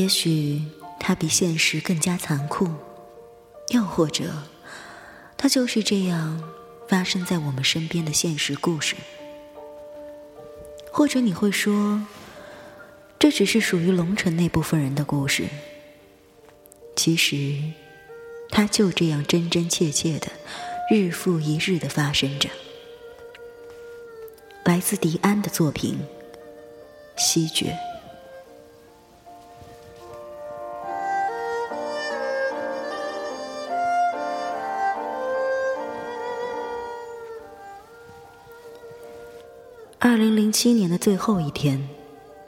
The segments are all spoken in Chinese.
也许它比现实更加残酷，又或者，它就是这样发生在我们身边的现实故事。或者你会说，这只是属于龙城那部分人的故事。其实，它就这样真真切切的，日复一日的发生着。来自迪安的作品《西决》。二零零七年的最后一天，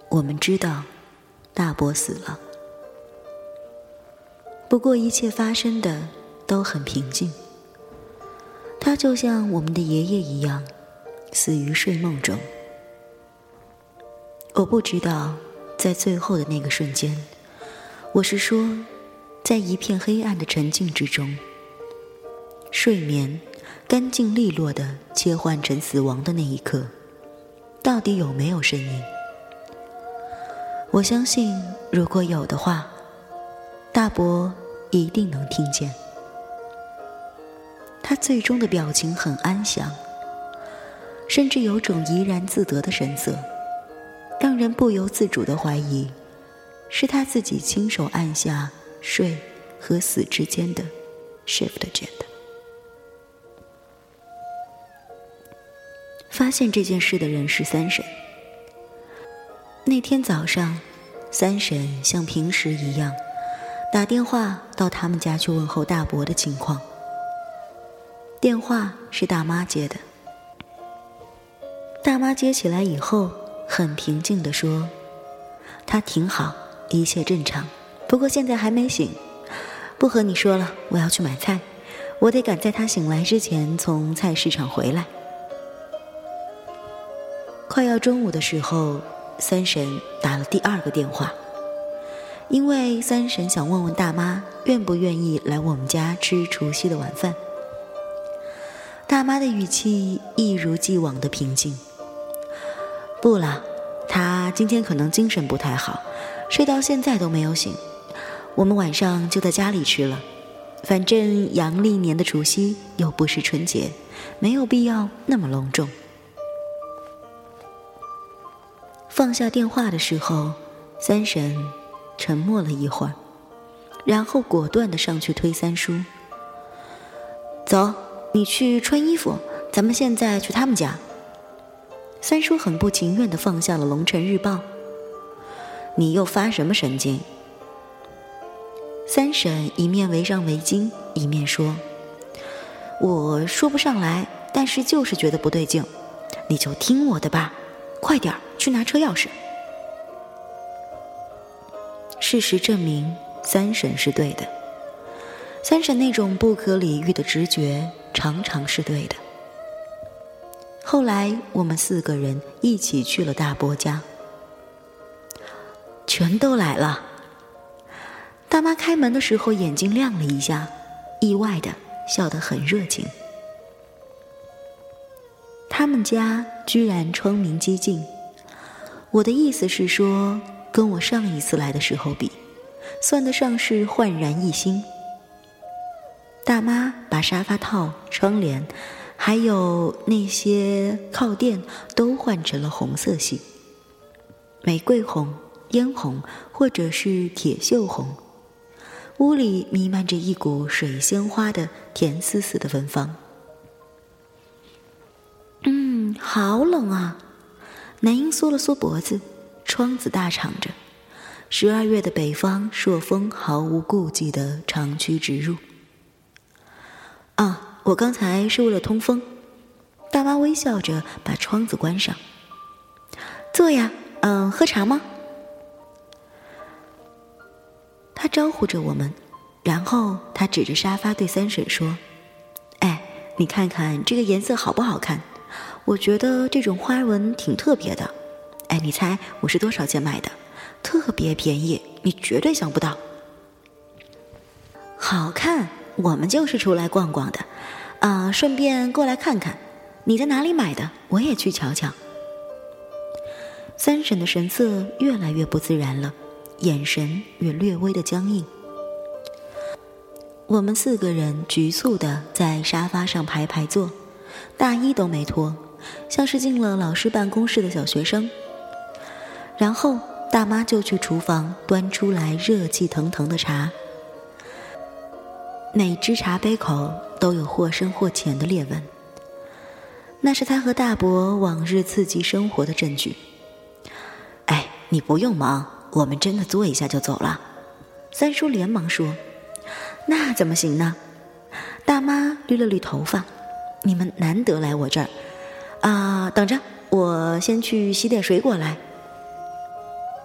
我们知道大伯死了。不过一切发生的都很平静。他就像我们的爷爷一样，死于睡梦中。我不知道，在最后的那个瞬间，我是说，在一片黑暗的沉静之中，睡眠干净利落的切换成死亡的那一刻。到底有没有声音？我相信，如果有的话，大伯一定能听见。他最终的表情很安详，甚至有种怡然自得的神色，让人不由自主的怀疑，是他自己亲手按下睡和死之间的 shift 键的。发现这件事的人是三婶。那天早上，三婶像平时一样打电话到他们家去问候大伯的情况。电话是大妈接的。大妈接起来以后，很平静地说：“他挺好，一切正常，不过现在还没醒。不和你说了，我要去买菜，我得赶在他醒来之前从菜市场回来。”快要中午的时候，三婶打了第二个电话，因为三婶想问问大妈愿不愿意来我们家吃除夕的晚饭。大妈的语气一如既往的平静。不了，她今天可能精神不太好，睡到现在都没有醒。我们晚上就在家里吃了，反正阳历年的除夕又不是春节，没有必要那么隆重。放下电话的时候，三婶沉默了一会儿，然后果断的上去推三叔：“走，你去穿衣服，咱们现在去他们家。”三叔很不情愿的放下了《龙城日报》：“你又发什么神经？”三婶一面围上围巾，一面说：“我说不上来，但是就是觉得不对劲，你就听我的吧。”快点儿去拿车钥匙。事实证明，三婶是对的。三婶那种不可理喻的直觉，常常是对的。后来，我们四个人一起去了大伯家，全都来了。大妈开门的时候眼睛亮了一下，意外的笑得很热情。他们家居然窗明几净，我的意思是说，跟我上一次来的时候比，算得上是焕然一新。大妈把沙发套、窗帘，还有那些靠垫都换成了红色系，玫瑰红、嫣红或者是铁锈红，屋里弥漫着一股水仙花的甜丝丝的芬芳。嗯好冷啊！男婴缩了缩脖子，窗子大敞着。十二月的北方朔风毫无顾忌的长驱直入。啊，我刚才是为了通风。大妈微笑着把窗子关上。坐呀，嗯，喝茶吗？他招呼着我们，然后他指着沙发对三婶说：“哎，你看看这个颜色好不好看？”我觉得这种花纹挺特别的，哎，你猜我是多少钱买的？特别便宜，你绝对想不到。好看，我们就是出来逛逛的，啊，顺便过来看看。你在哪里买的？我也去瞧瞧。三婶的神色越来越不自然了，眼神也略微的僵硬。我们四个人局促的在沙发上排排坐，大衣都没脱，像是进了老师办公室的小学生。然后大妈就去厨房端出来热气腾腾的茶，每只茶杯口都有或深或浅的裂纹，那是他和大伯往日刺激生活的证据。哎，你不用忙，我们真的坐一下就走了。三叔连忙说。那怎么行呢？大妈捋了捋头发，你们难得来我这儿，啊，等着，我先去洗点水果来。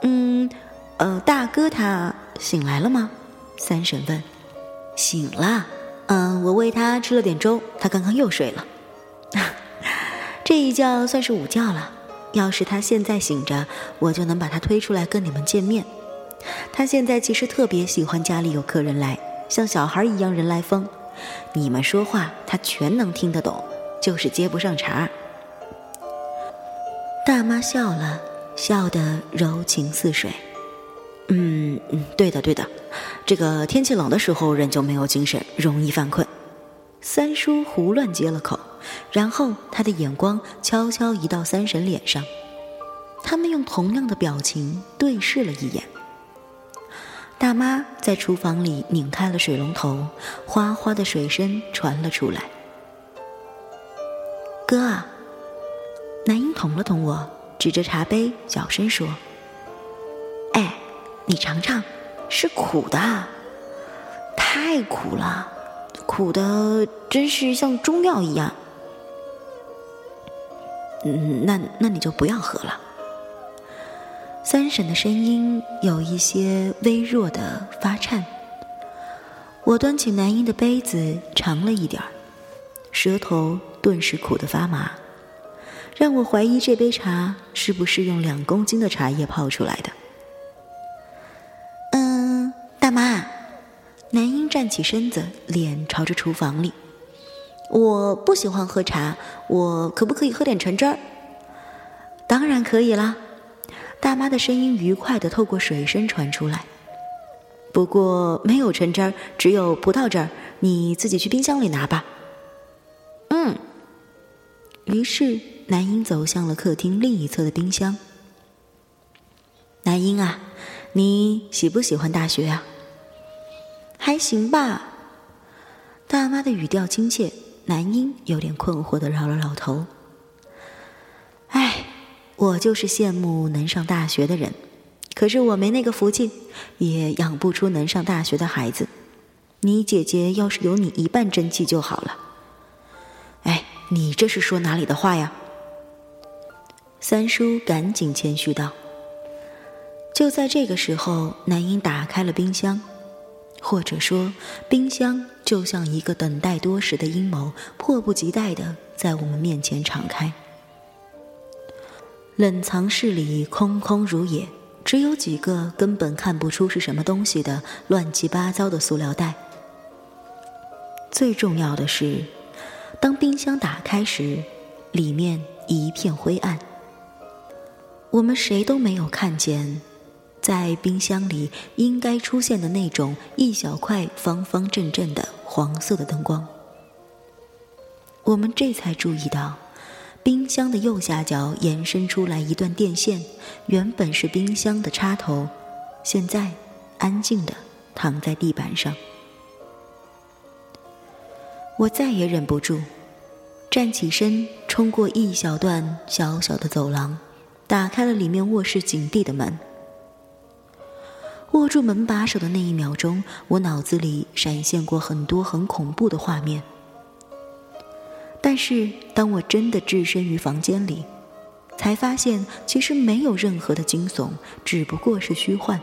嗯，呃，大哥他醒来了吗？三婶问。醒了，嗯，我喂他吃了点粥，他刚刚又睡了。这一觉算是午觉了。要是他现在醒着，我就能把他推出来跟你们见面。他现在其实特别喜欢家里有客人来。像小孩一样人来疯，你们说话他全能听得懂，就是接不上茬。大妈笑了笑得柔情似水，嗯嗯，对的对的，这个天气冷的时候人就没有精神，容易犯困。三叔胡乱接了口，然后他的眼光悄悄移到三婶脸上，他们用同样的表情对视了一眼。大妈在厨房里拧开了水龙头，哗哗的水声传了出来。哥啊，南英捅了捅我，指着茶杯，小声说：“哎，你尝尝，是苦的，太苦了，苦的真是像中药一样。嗯，那那你就不要喝了。”三婶的声音有一些微弱的发颤。我端起南英的杯子尝了一点儿，舌头顿时苦得发麻，让我怀疑这杯茶是不是用两公斤的茶叶泡出来的。嗯，大妈，男婴站起身子，脸朝着厨房里。我不喜欢喝茶，我可不可以喝点橙汁儿？当然可以啦。大妈的声音愉快的透过水声传出来，不过没有橙汁儿，只有葡萄汁儿，你自己去冰箱里拿吧。嗯。于是南英走向了客厅另一侧的冰箱。南英啊，你喜不喜欢大学啊？还行吧。大妈的语调亲切，南英有点困惑的挠了挠头。唉。我就是羡慕能上大学的人，可是我没那个福气，也养不出能上大学的孩子。你姐姐要是有你一半真气就好了。哎，你这是说哪里的话呀？三叔赶紧谦虚道。就在这个时候，男英打开了冰箱，或者说，冰箱就像一个等待多时的阴谋，迫不及待的在我们面前敞开。冷藏室里空空如也，只有几个根本看不出是什么东西的乱七八糟的塑料袋。最重要的是，当冰箱打开时，里面一片灰暗。我们谁都没有看见，在冰箱里应该出现的那种一小块方方正正的黄色的灯光。我们这才注意到。冰箱的右下角延伸出来一段电线，原本是冰箱的插头，现在安静的躺在地板上。我再也忍不住，站起身，冲过一小段小小的走廊，打开了里面卧室紧闭的门。握住门把手的那一秒钟，我脑子里闪现过很多很恐怖的画面。但是，当我真的置身于房间里，才发现其实没有任何的惊悚，只不过是虚幻。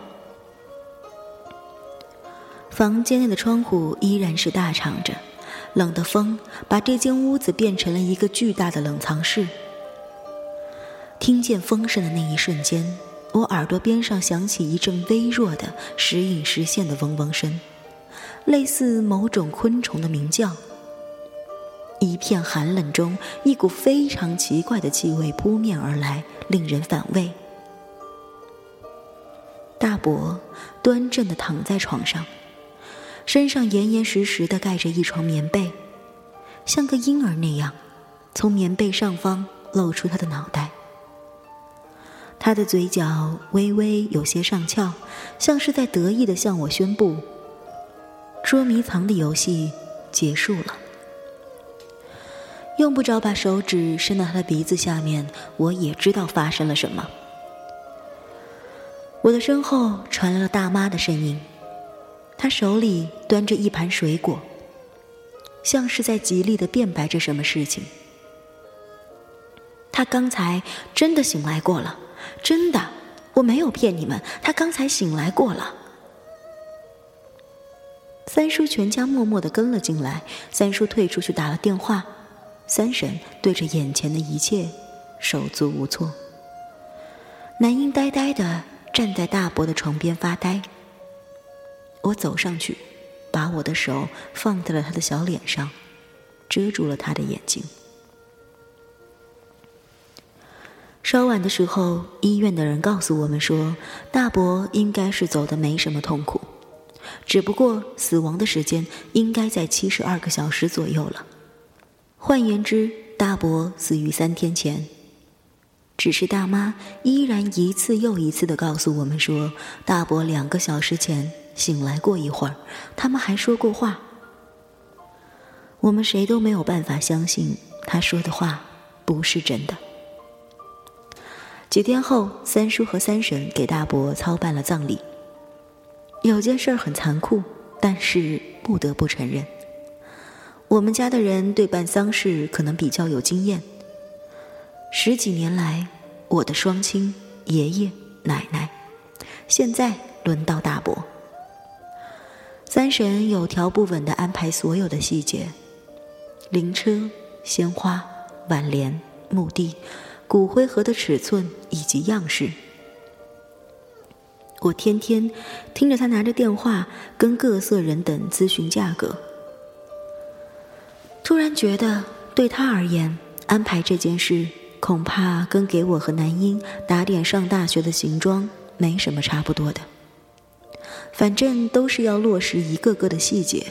房间内的窗户依然是大敞着，冷的风把这间屋子变成了一个巨大的冷藏室。听见风声的那一瞬间，我耳朵边上响起一阵微弱的时隐时现的嗡嗡声，类似某种昆虫的鸣叫。一片寒冷中，一股非常奇怪的气味扑面而来，令人反胃。大伯端正的躺在床上，身上严严实实的盖着一床棉被，像个婴儿那样，从棉被上方露出他的脑袋。他的嘴角微微有些上翘，像是在得意的向我宣布：捉迷藏的游戏结束了。用不着把手指伸到他的鼻子下面，我也知道发生了什么。我的身后传来了大妈的声音，她手里端着一盘水果，像是在极力的辩白着什么事情。他刚才真的醒来过了，真的，我没有骗你们，他刚才醒来过了。三叔全家默默的跟了进来，三叔退出去打了电话。三婶对着眼前的一切手足无措，男婴呆呆的站在大伯的床边发呆。我走上去，把我的手放在了他的小脸上，遮住了他的眼睛。稍晚的时候，医院的人告诉我们说，大伯应该是走的没什么痛苦，只不过死亡的时间应该在七十二个小时左右了。换言之，大伯死于三天前。只是大妈依然一次又一次的告诉我们说，大伯两个小时前醒来过一会儿，他们还说过话。我们谁都没有办法相信他说的话不是真的。几天后，三叔和三婶给大伯操办了葬礼。有件事很残酷，但是不得不承认。我们家的人对办丧事可能比较有经验。十几年来，我的双亲、爷爷、奶奶，现在轮到大伯。三婶有条不紊地安排所有的细节：灵车、鲜花、挽联、墓地、骨灰盒的尺寸以及样式。我天天听着他拿着电话跟各色人等咨询价格。突然觉得，对他而言，安排这件事恐怕跟给我和男婴打点上大学的行装没什么差不多的。反正都是要落实一个个的细节，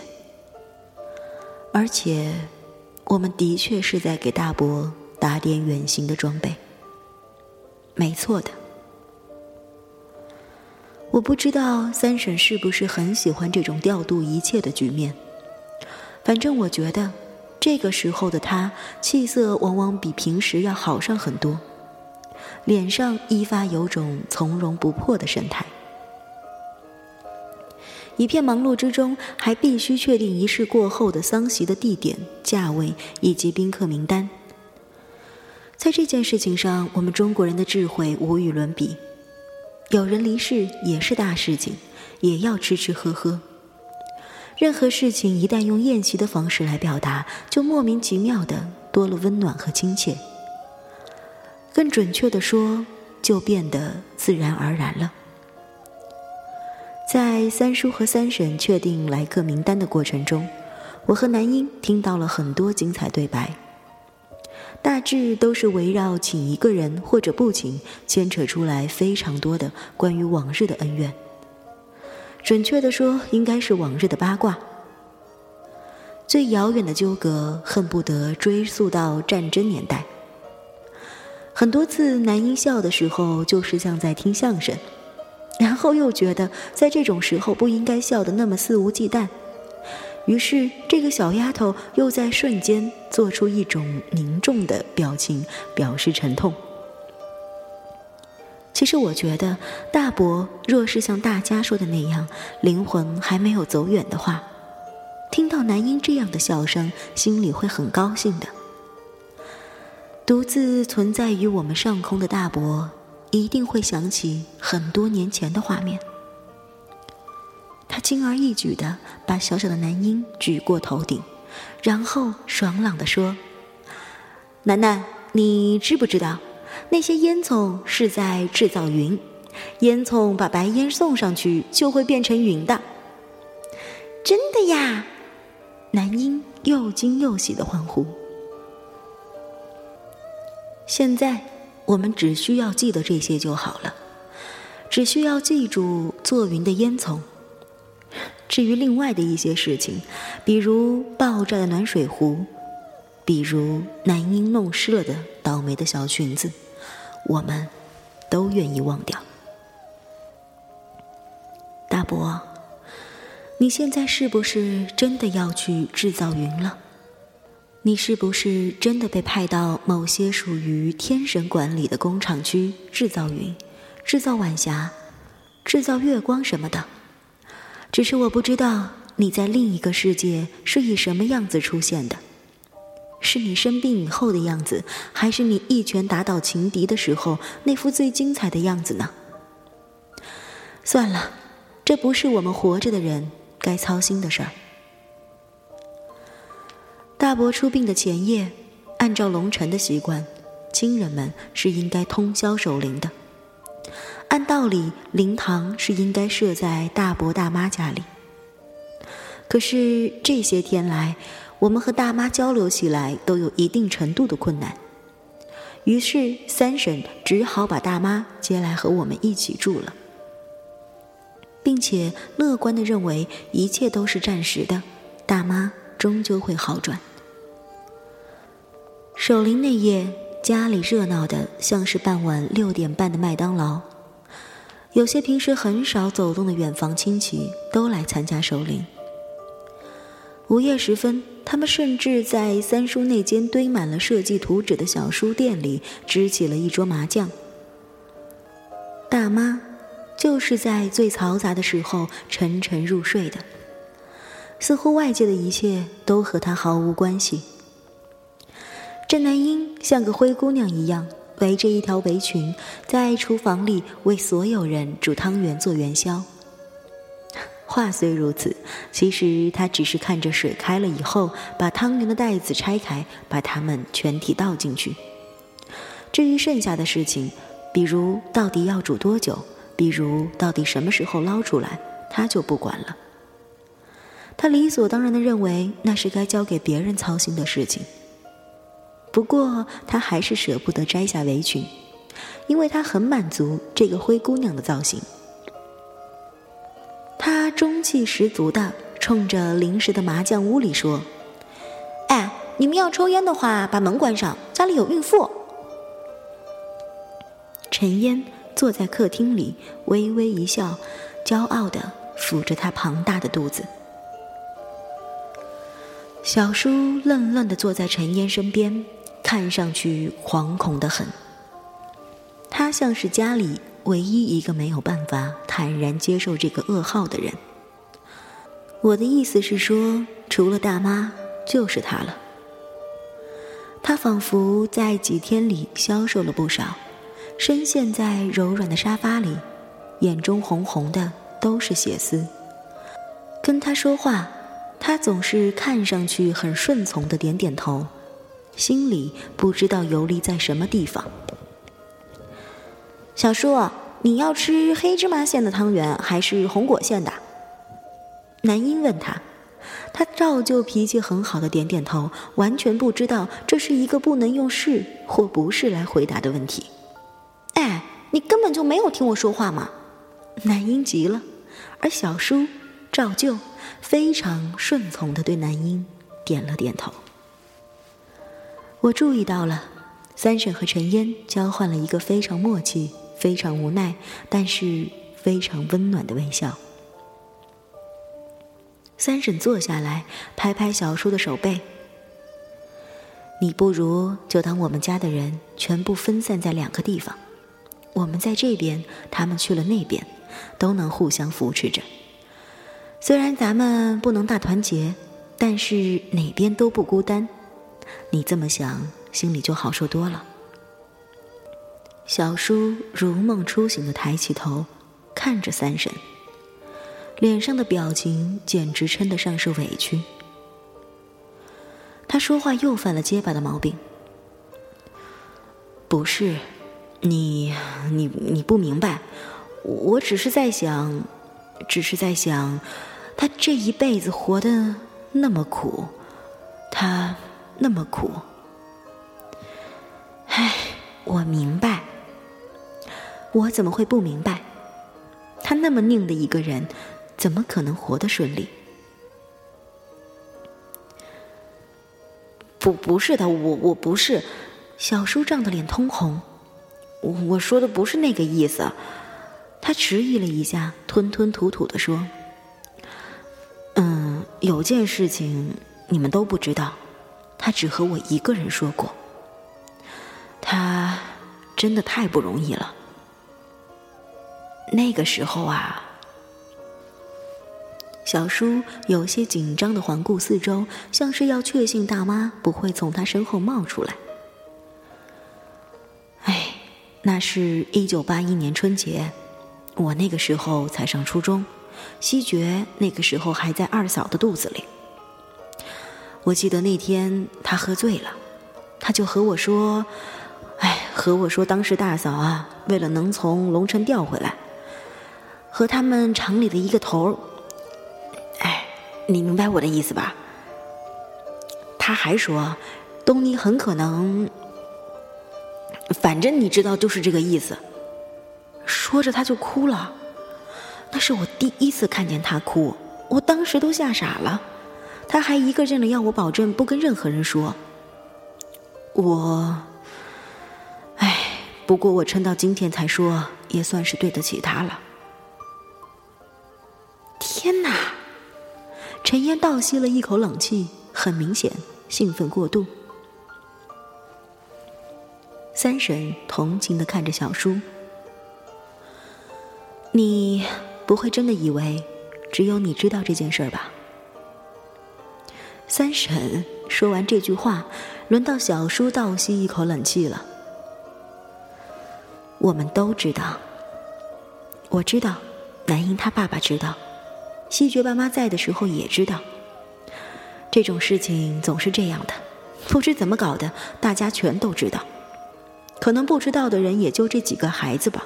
而且，我们的确是在给大伯打点远行的装备。没错的，我不知道三婶是不是很喜欢这种调度一切的局面，反正我觉得。这个时候的他，气色往往比平时要好上很多，脸上一发有种从容不迫的神态。一片忙碌之中，还必须确定仪式过后的丧席的地点、价位以及宾客名单。在这件事情上，我们中国人的智慧无与伦比。有人离世也是大事情，也要吃吃喝喝。任何事情一旦用宴席的方式来表达，就莫名其妙的多了温暖和亲切。更准确的说，就变得自然而然了。在三叔和三婶确定来客名单的过程中，我和男婴听到了很多精彩对白，大致都是围绕请一个人或者不请，牵扯出来非常多的关于往日的恩怨。准确的说，应该是往日的八卦。最遥远的纠葛，恨不得追溯到战争年代。很多次，男婴笑的时候，就是像在听相声，然后又觉得在这种时候不应该笑得那么肆无忌惮，于是这个小丫头又在瞬间做出一种凝重的表情，表示沉痛。其实我觉得，大伯若是像大家说的那样，灵魂还没有走远的话，听到男婴这样的笑声，心里会很高兴的。独自存在于我们上空的大伯，一定会想起很多年前的画面。他轻而易举的把小小的男婴举过头顶，然后爽朗的说：“楠楠，你知不知道？”那些烟囱是在制造云，烟囱把白烟送上去就会变成云的。真的呀！男婴又惊又喜的欢呼。现在我们只需要记得这些就好了。只需要记住做云的烟囱。至于另外的一些事情，比如爆炸的暖水壶，比如男婴弄湿了的倒霉的小裙子，我们都愿意忘掉。大伯，你现在是不是真的要去制造云了？你是不是真的被派到某些属于天神管理的工厂区制造云、制造晚霞、制造月光什么的？只是我不知道你在另一个世界是以什么样子出现的，是你生病以后的样子，还是你一拳打倒情敌的时候那副最精彩的样子呢？算了，这不是我们活着的人该操心的事儿。大伯出殡的前夜，按照龙城的习惯，亲人们是应该通宵守灵的。按道理，灵堂是应该设在大伯大妈家里。可是这些天来，我们和大妈交流起来都有一定程度的困难，于是三婶只好把大妈接来和我们一起住了，并且乐观的认为一切都是暂时的，大妈终究会好转。守灵那夜，家里热闹的像是傍晚六点半的麦当劳。有些平时很少走动的远房亲戚都来参加守灵。午夜时分，他们甚至在三叔那间堆满了设计图纸的小书店里支起了一桌麻将。大妈就是在最嘈杂的时候沉沉入睡的，似乎外界的一切都和她毫无关系。郑南英像个灰姑娘一样，围着一条围裙，在厨房里为所有人煮汤圆做元宵。话虽如此，其实她只是看着水开了以后，把汤圆的袋子拆开，把它们全体倒进去。至于剩下的事情，比如到底要煮多久，比如到底什么时候捞出来，她就不管了。她理所当然的认为那是该交给别人操心的事情。不过，他还是舍不得摘下围裙，因为他很满足这个灰姑娘的造型。他中气十足的冲着临时的麻将屋里说：“哎，你们要抽烟的话，把门关上，家里有孕妇。”陈烟坐在客厅里，微微一笑，骄傲的抚着她庞大的肚子。小叔愣愣的坐在陈烟身边。看上去惶恐的很。他像是家里唯一一个没有办法坦然接受这个噩耗的人。我的意思是说，除了大妈，就是他了。他仿佛在几天里消瘦了不少，深陷在柔软的沙发里，眼中红红的都是血丝。跟他说话，他总是看上去很顺从的点点头。心里不知道游离在什么地方。小叔，你要吃黑芝麻馅的汤圆还是红果馅的？男婴问他，他照旧脾气很好的点点头，完全不知道这是一个不能用是或不是来回答的问题。哎，你根本就没有听我说话嘛！男婴急了，而小叔照旧非常顺从的对男婴点了点头。我注意到了，三婶和陈烟交换了一个非常默契、非常无奈，但是非常温暖的微笑。三婶坐下来，拍拍小叔的手背：“你不如就当我们家的人全部分散在两个地方，我们在这边，他们去了那边，都能互相扶持着。虽然咱们不能大团结，但是哪边都不孤单。”你这么想，心里就好受多了。小叔如梦初醒的抬起头，看着三婶，脸上的表情简直称得上是委屈。他说话又犯了结巴的毛病。不是，你你你不明白，我只是在想，只是在想，他这一辈子活得那么苦，他。那么苦，唉，我明白。我怎么会不明白？他那么拧的一个人，怎么可能活得顺利？不，不是的，我我不是。小叔涨得脸通红，我我说的不是那个意思。他迟疑了一下，吞吞吐吐的说：“嗯，有件事情你们都不知道，他只和我一个人说过。他真的太不容易了。那个时候啊。”小叔有些紧张的环顾四周，像是要确信大妈不会从他身后冒出来。哎，那是一九八一年春节，我那个时候才上初中，西决那个时候还在二嫂的肚子里。我记得那天他喝醉了，他就和我说：“哎，和我说当时大嫂啊，为了能从龙城调回来，和他们厂里的一个头儿。”你明白我的意思吧？他还说，东尼很可能，反正你知道，就是这个意思。说着他就哭了，那是我第一次看见他哭，我当时都吓傻了。他还一个劲的要我保证不跟任何人说。我，哎，不过我撑到今天才说，也算是对得起他了。天哪！陈烟倒吸了一口冷气，很明显兴奋过度。三婶同情的看着小叔：“你不会真的以为只有你知道这件事吧？”三婶说完这句话，轮到小叔倒吸一口冷气了。我们都知道，我知道，南英他爸爸知道。西决爸妈在的时候也知道，这种事情总是这样的，不知怎么搞的，大家全都知道。可能不知道的人也就这几个孩子吧。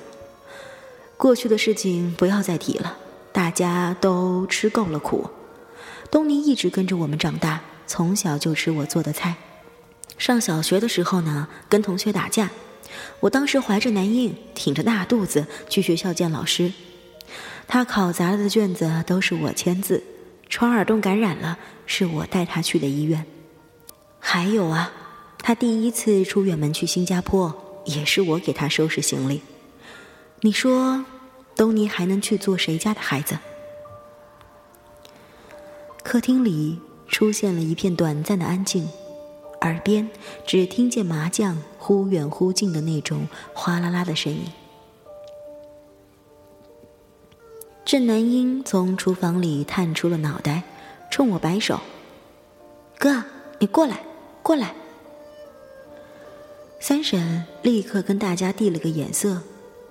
过去的事情不要再提了，大家都吃够了苦。东尼一直跟着我们长大，从小就吃我做的菜。上小学的时候呢，跟同学打架，我当时怀着男婴，挺着大肚子去学校见老师。他考砸了的卷子都是我签字，传耳洞感染了，是我带他去的医院。还有啊，他第一次出远门去新加坡，也是我给他收拾行李。你说，东尼还能去做谁家的孩子？客厅里出现了一片短暂的安静，耳边只听见麻将忽远忽近的那种哗啦啦的声音。郑南英从厨房里探出了脑袋，冲我摆手：“哥，你过来，过来。”三婶立刻跟大家递了个眼色，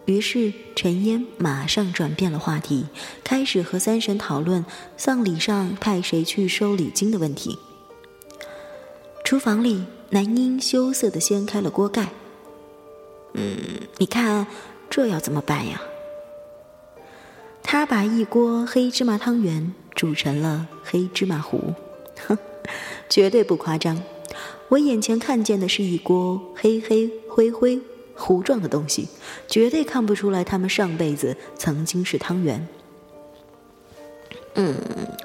于是陈烟马上转变了话题，开始和三婶讨论丧礼上派谁去收礼金的问题。厨房里，南英羞涩的掀开了锅盖：“嗯，你看这要怎么办呀？”他把一锅黑芝麻汤圆煮成了黑芝麻糊，哼，绝对不夸张。我眼前看见的是一锅黑黑灰灰糊状的东西，绝对看不出来他们上辈子曾经是汤圆。嗯，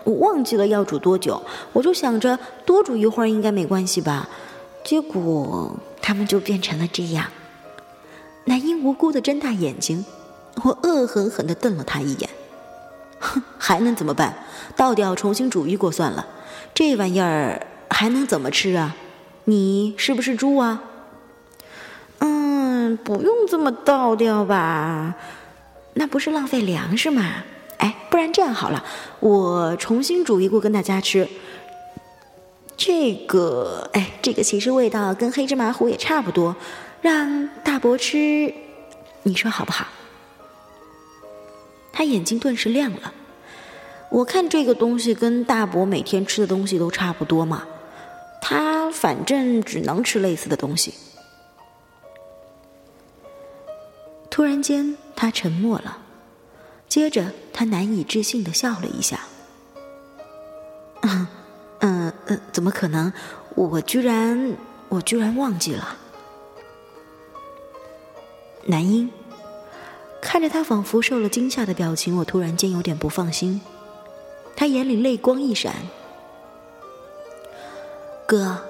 我忘记了要煮多久，我就想着多煮一会儿应该没关系吧，结果他们就变成了这样。南英无辜的睁大眼睛。我恶狠狠地瞪了他一眼，哼，还能怎么办？倒掉重新煮一锅算了。这玩意儿还能怎么吃啊？你是不是猪啊？嗯，不用这么倒掉吧？那不是浪费粮食吗？哎，不然这样好了，我重新煮一锅跟大家吃。这个，哎，这个其实味道跟黑芝麻糊也差不多，让大伯吃，你说好不好？他眼睛顿时亮了。我看这个东西跟大伯每天吃的东西都差不多嘛，他反正只能吃类似的东西。突然间，他沉默了，接着他难以置信的笑了一下。嗯嗯嗯，怎么可能？我居然我居然忘记了，男婴。看着他仿佛受了惊吓的表情，我突然间有点不放心。他眼里泪光一闪：“哥，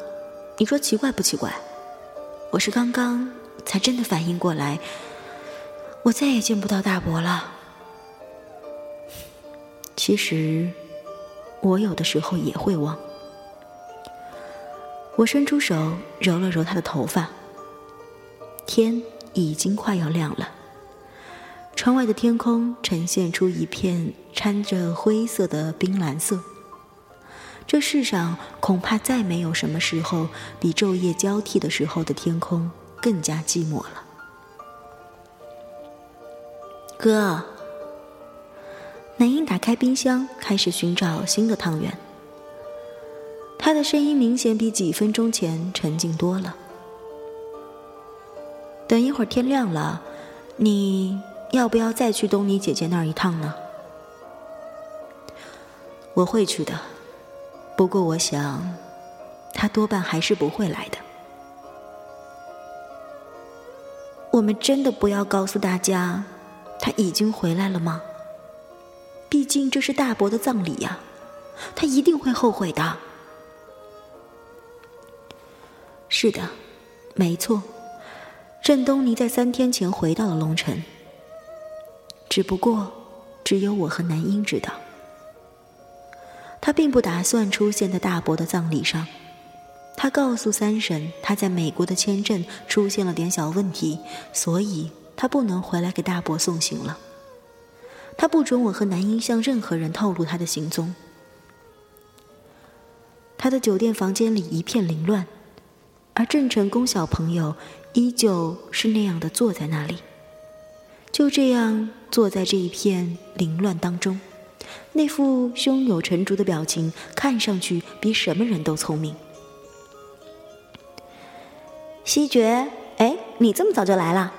你说奇怪不奇怪？我是刚刚才真的反应过来，我再也见不到大伯了。其实，我有的时候也会忘。”我伸出手揉了揉他的头发。天已经快要亮了，窗外的天空呈现出一片掺着灰色的冰蓝色。这世上恐怕再没有什么时候比昼夜交替的时候的天空更加寂寞了。哥，南英打开冰箱，开始寻找新的汤圆。他的声音明显比几分钟前沉静多了。等一会儿天亮了，你要不要再去东尼姐姐那儿一趟呢？我会去的，不过我想，她多半还是不会来的。我们真的不要告诉大家，他已经回来了吗？毕竟这是大伯的葬礼呀，他一定会后悔的。是的，没错。郑东尼在三天前回到了龙城，只不过只有我和南英知道，他并不打算出现在大伯的葬礼上。他告诉三婶，他在美国的签证出现了点小问题，所以他不能回来给大伯送行了。他不准我和南英向任何人透露他的行踪。他的酒店房间里一片凌乱，而郑成功小朋友。依旧是那样的坐在那里，就这样坐在这一片凌乱当中，那副胸有成竹的表情，看上去比什么人都聪明。西决，哎，你这么早就来了？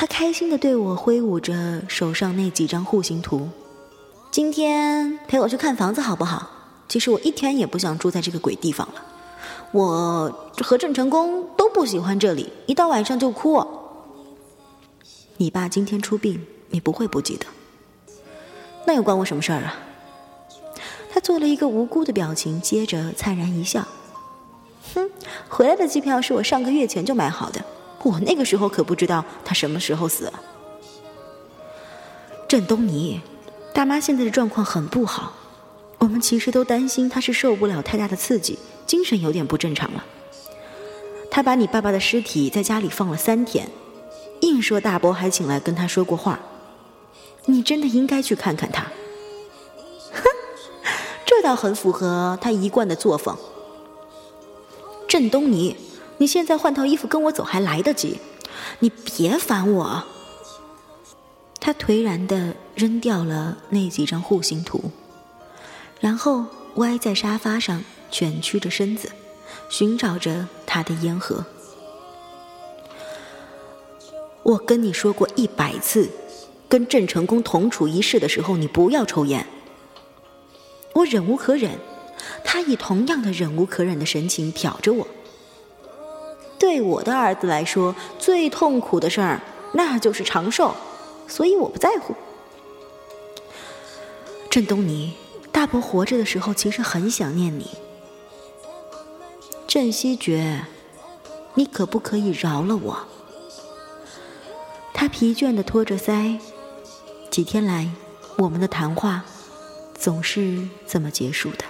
他开心的对我挥舞着手上那几张户型图。今天陪我去看房子好不好？其实我一天也不想住在这个鬼地方了。我和郑成功都不喜欢这里，一到晚上就哭。你爸今天出殡，你不会不记得？那又关我什么事儿啊？他做了一个无辜的表情，接着灿然一笑。哼，回来的机票是我上个月前就买好的，我那个时候可不知道他什么时候死。郑东尼，大妈现在的状况很不好，我们其实都担心她是受不了太大的刺激。精神有点不正常了。他把你爸爸的尸体在家里放了三天，硬说大伯还请来跟他说过话。你真的应该去看看他。哼，这倒很符合他一贯的作风。郑东尼，你现在换套衣服跟我走还来得及，你别烦我。他颓然的扔掉了那几张户型图，然后歪在沙发上。蜷曲着身子，寻找着他的烟盒。我跟你说过一百次，跟郑成功同处一室的时候，你不要抽烟。我忍无可忍，他以同样的忍无可忍的神情瞟着我。对我的儿子来说，最痛苦的事儿那就是长寿，所以我不在乎。郑东尼，大伯活着的时候，其实很想念你。郑希爵，你可不可以饶了我？他疲倦的托着腮。几天来，我们的谈话总是这么结束的。